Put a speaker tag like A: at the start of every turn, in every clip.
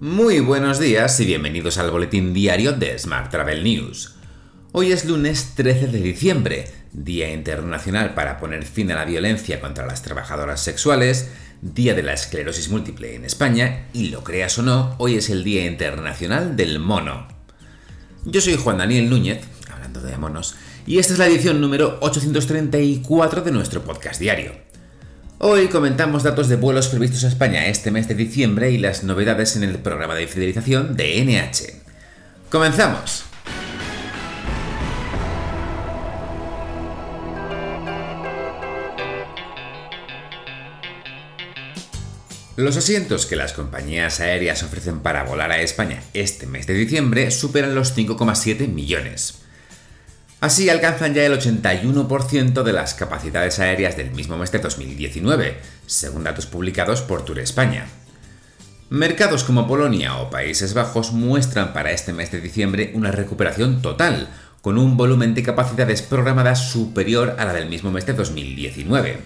A: Muy buenos días y bienvenidos al boletín diario de Smart Travel News. Hoy es lunes 13 de diciembre, Día Internacional para poner fin a la violencia contra las trabajadoras sexuales, Día de la Esclerosis Múltiple en España y, lo creas o no, hoy es el Día Internacional del Mono. Yo soy Juan Daniel Núñez, hablando de monos, y esta es la edición número 834 de nuestro podcast diario. Hoy comentamos datos de vuelos previstos a España este mes de diciembre y las novedades en el programa de fidelización de NH. ¡Comenzamos! Los asientos que las compañías aéreas ofrecen para volar a España este mes de diciembre superan los 5,7 millones. Así alcanzan ya el 81% de las capacidades aéreas del mismo mes de 2019, según datos publicados por Tour España. Mercados como Polonia o Países Bajos muestran para este mes de diciembre una recuperación total, con un volumen de capacidades programadas superior a la del mismo mes de 2019.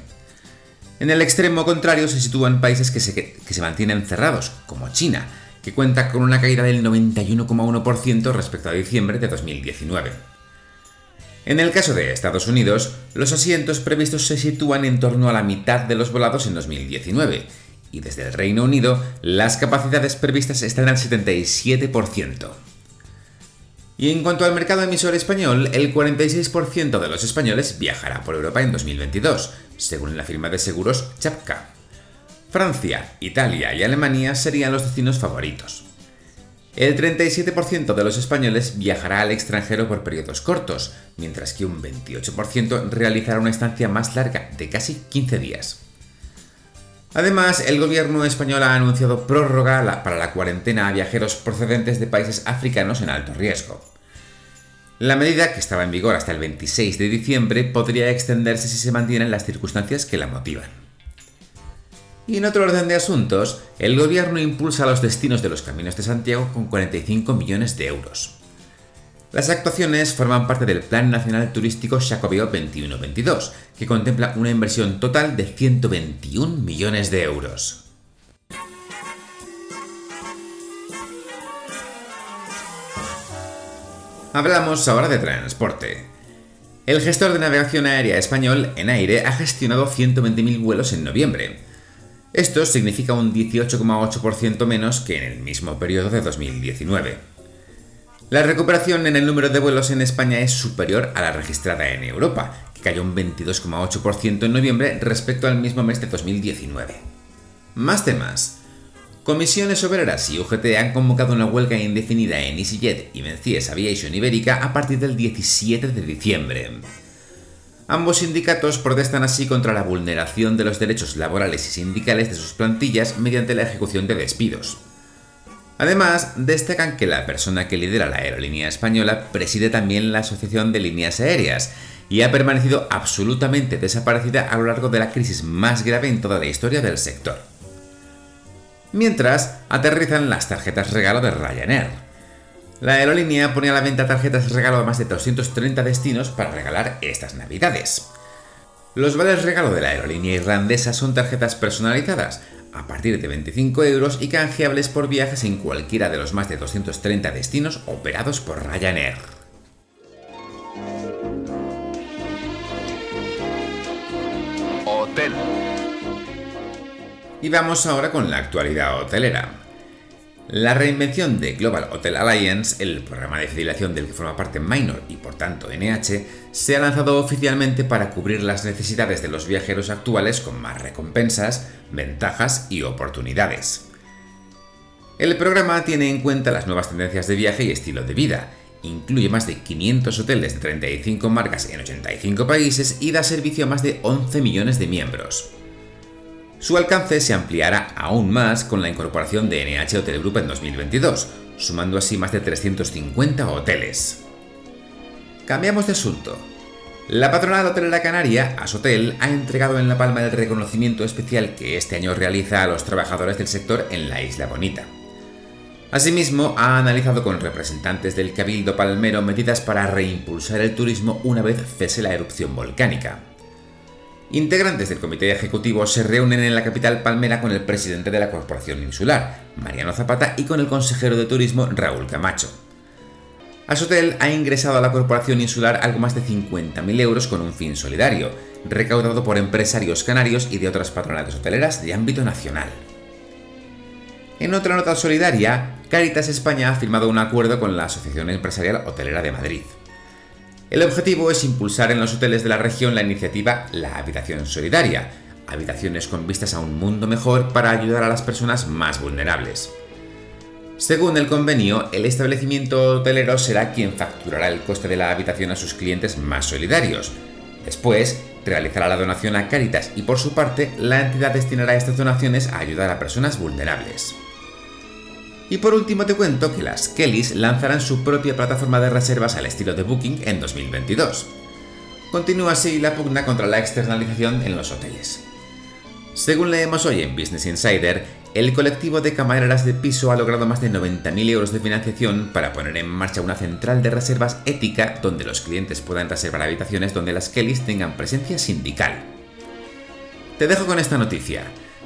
A: En el extremo contrario se sitúan países que se, mantienen cerrados, como China, que cuenta con una caída del 91,1% respecto a diciembre de 2019. En el caso de Estados Unidos, los asientos previstos se sitúan en torno a la mitad de los volados en 2019, y desde el Reino Unido las capacidades previstas están al 77%. Y en cuanto al mercado emisor español, el 46% de los españoles viajará por Europa en 2022, según la firma de seguros Chapka. Francia, Italia y Alemania serían los destinos favoritos. El 37% de los españoles viajará al extranjero por periodos cortos, mientras que un 28% realizará una estancia más larga de casi 15 días. Además, el gobierno español ha anunciado prórroga para la cuarentena a viajeros procedentes de países africanos en alto riesgo. La medida, que estaba en vigor hasta el 26 de diciembre, podría extenderse si se mantienen las circunstancias que la motivan. Y en otro orden de asuntos, el gobierno impulsa los destinos de los caminos de Santiago con 45 millones de euros. Las actuaciones forman parte del Plan Nacional Turístico Xacobeo 21-22, que contempla una inversión total de 121 millones de euros. Hablamos ahora de transporte. El gestor de navegación aérea español, en aire, ha gestionado 120.000 vuelos en noviembre. Esto significa un 18,8% menos que en el mismo periodo de 2019. La recuperación en el número de vuelos en España es superior a la registrada en Europa, que cayó un 22,8% en noviembre respecto al mismo mes de 2019. Más temas. Comisiones Obreras y UGT han convocado una huelga indefinida en EasyJet y Mencies Aviation Ibérica a partir del 17 de diciembre. Ambos sindicatos protestan así contra la vulneración de los derechos laborales y sindicales de sus plantillas mediante la ejecución de despidos. Además, destacan que la persona que lidera la aerolínea española preside también la Asociación de Líneas Aéreas y ha permanecido absolutamente desaparecida a lo largo de la crisis más grave en toda la historia del sector. Mientras, aterrizan las tarjetas regalo de Ryanair. La aerolínea pone a la venta tarjetas regalo a más de 230 destinos para regalar estas navidades. Los vales regalo de la aerolínea irlandesa son tarjetas personalizadas, a partir de 25 euros y canjeables por viajes en cualquiera de los más de 230 destinos operados por Ryanair. Hotel. Y vamos ahora con la actualidad hotelera. La reinvención de Global Hotel Alliance, el programa de fidelización del que forma parte Minor y por tanto NH, se ha lanzado oficialmente para cubrir las necesidades de los viajeros actuales con más recompensas, ventajas y oportunidades. El programa tiene en cuenta las nuevas tendencias de viaje y estilo de vida, incluye más de 500 hoteles de 35 marcas en 85 países y da servicio a más de 11 millones de miembros. Su alcance se ampliará aún más con la incorporación de NH Hotel Group en 2022, sumando así más de 350 hoteles. Cambiamos de asunto. La patronal hotelera canaria, Asotel, ha entregado en La Palma el reconocimiento especial que este año realiza a los trabajadores del sector en la Isla Bonita. Asimismo, ha analizado con representantes del Cabildo Palmero medidas para reimpulsar el turismo una vez cese la erupción volcánica. Integrantes del comité ejecutivo se reúnen en la capital palmera con el presidente de la Corporación Insular, Mariano Zapata, y con el consejero de turismo, Raúl Camacho. Asotel ha ingresado a la Corporación Insular algo más de 50.000 euros con un fin solidario, recaudado por empresarios canarios y de otras patronales hoteleras de ámbito nacional. En otra nota solidaria, Caritas España ha firmado un acuerdo con la Asociación Empresarial Hotelera de Madrid. El objetivo es impulsar en los hoteles de la región la iniciativa La Habitación Solidaria, habitaciones con vistas a un mundo mejor para ayudar a las personas más vulnerables. Según el convenio, el establecimiento hotelero será quien facturará el coste de la habitación a sus clientes más solidarios. Después, realizará la donación a Caritas y por su parte, la entidad destinará estas donaciones a ayudar a personas vulnerables. Y por último te cuento que las Kellys lanzarán su propia plataforma de reservas al estilo de Booking en 2022. Continúa así la pugna contra la externalización en los hoteles. Según leemos hoy en Business Insider, el colectivo de camareras de piso ha logrado más de 90.000 euros de financiación para poner en marcha una central de reservas ética donde los clientes puedan reservar habitaciones donde las Kellys tengan presencia sindical. Te dejo con esta noticia.